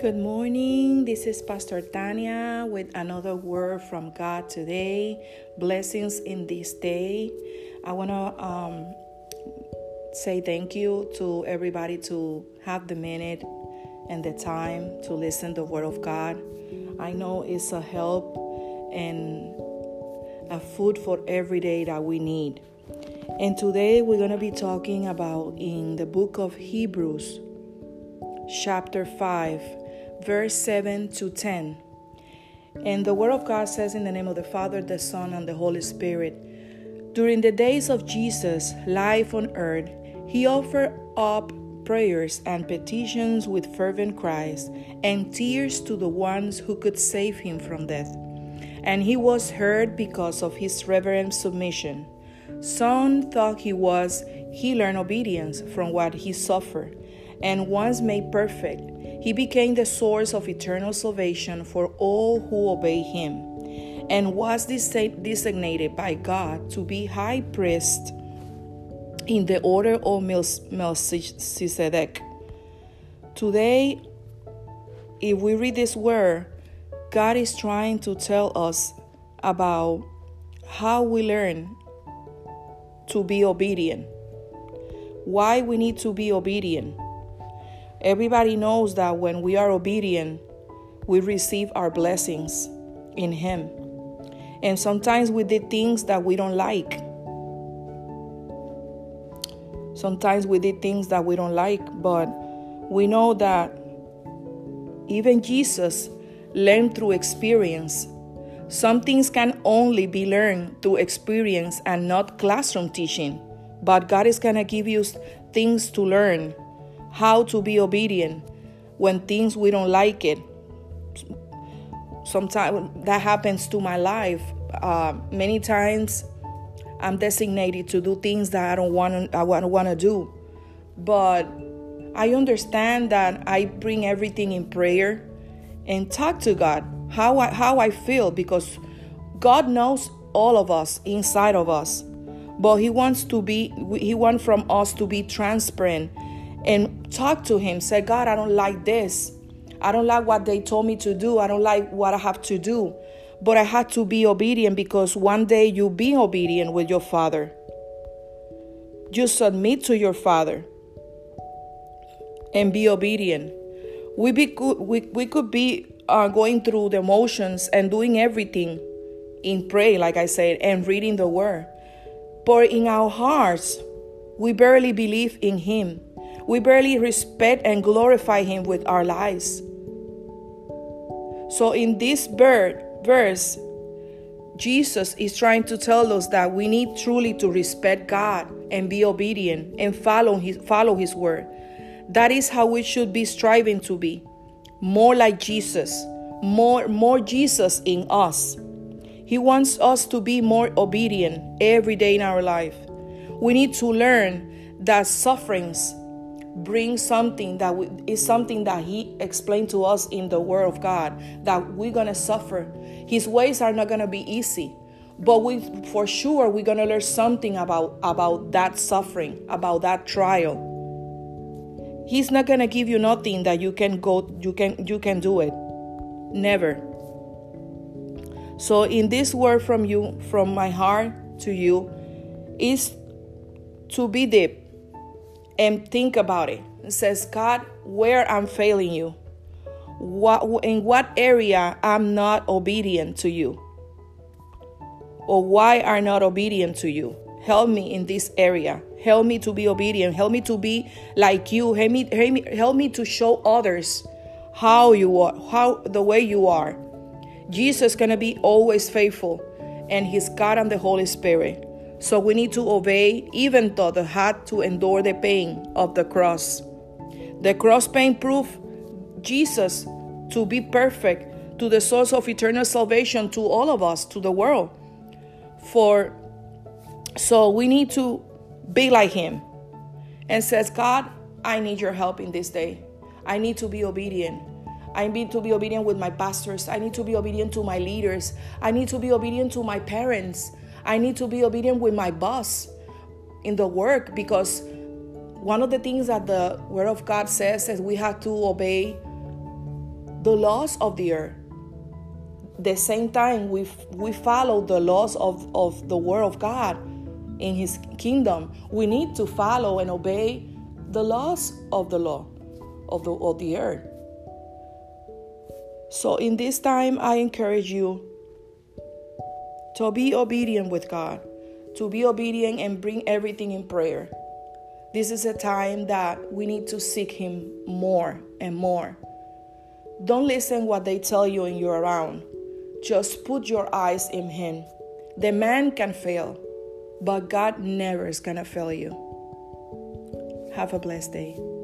Good morning. This is Pastor Tanya with another word from God today. Blessings in this day. I want to um, say thank you to everybody to have the minute and the time to listen the word of God. I know it's a help and a food for every day that we need. And today we're going to be talking about in the book of Hebrews chapter 5 verse 7 to 10. And the Word of God says, In the name of the Father, the Son, and the Holy Spirit, during the days of Jesus' life on earth, he offered up prayers and petitions with fervent cries and tears to the ones who could save him from death. And he was heard because of his reverent submission. Some thought he was, he learned obedience from what he suffered, and once made perfect, he became the source of eternal salvation for all who obey him, and was designated by God to be high priest in the order of Melchizedek. Today, if we read this word, God is trying to tell us about how we learn to be obedient, why we need to be obedient Everybody knows that when we are obedient, we receive our blessings in Him. And sometimes we did things that we don't like. Sometimes we did things that we don't like, but we know that even Jesus learned through experience. Some things can only be learned through experience and not classroom teaching. But God is going to give you things to learn how to be obedient when things we don't like it. Sometimes that happens to my life. Uh, many times I'm designated to do things that I don't want to. I want to do, but I understand that I bring everything in prayer and talk to God how I, how I feel because God knows all of us inside of us, but He wants to be He wants from us to be transparent and talk to him. Say, God, I don't like this. I don't like what they told me to do. I don't like what I have to do. But I had to be obedient because one day you be obedient with your father. You submit to your father and be obedient. We, be, we, we could be uh, going through the motions and doing everything in prayer, like I said, and reading the word. But in our hearts, we barely believe in Him. We barely respect and glorify Him with our lives. So, in this verse, Jesus is trying to tell us that we need truly to respect God and be obedient and follow His, follow his word. That is how we should be striving to be more like Jesus, more, more Jesus in us. He wants us to be more obedient every day in our life. We need to learn that sufferings bring something that we, is something that he explained to us in the word of god that we're gonna suffer. His ways are not gonna be easy but we for sure we're gonna learn something about about that suffering about that trial. He's not gonna give you nothing that you can go you can you can do it. Never. So in this word from you from my heart to you is to be deep and think about it. It says, God, where I'm failing you, what in what area I'm not obedient to you, or why are not obedient to you. Help me in this area. Help me to be obedient. Help me to be like you. Help me, help me, help me to show others how you are, how the way you are. Jesus is gonna be always faithful, and He's God and the Holy Spirit. So we need to obey even though the had to endure the pain of the cross. The cross pain proved Jesus to be perfect, to the source of eternal salvation to all of us, to the world. For so we need to be like him and says, God, I need your help in this day. I need to be obedient. I need to be obedient with my pastors. I need to be obedient to my leaders. I need to be obedient to my parents. I need to be obedient with my boss in the work because one of the things that the Word of God says is we have to obey the laws of the earth. The same time we we follow the laws of, of the word of God in his kingdom, we need to follow and obey the laws of the law of the of the earth. So in this time I encourage you to be obedient with God, to be obedient and bring everything in prayer. This is a time that we need to seek him more and more. Don't listen what they tell you and you're around. Just put your eyes in him. The man can fail, but God never is gonna fail you. Have a blessed day.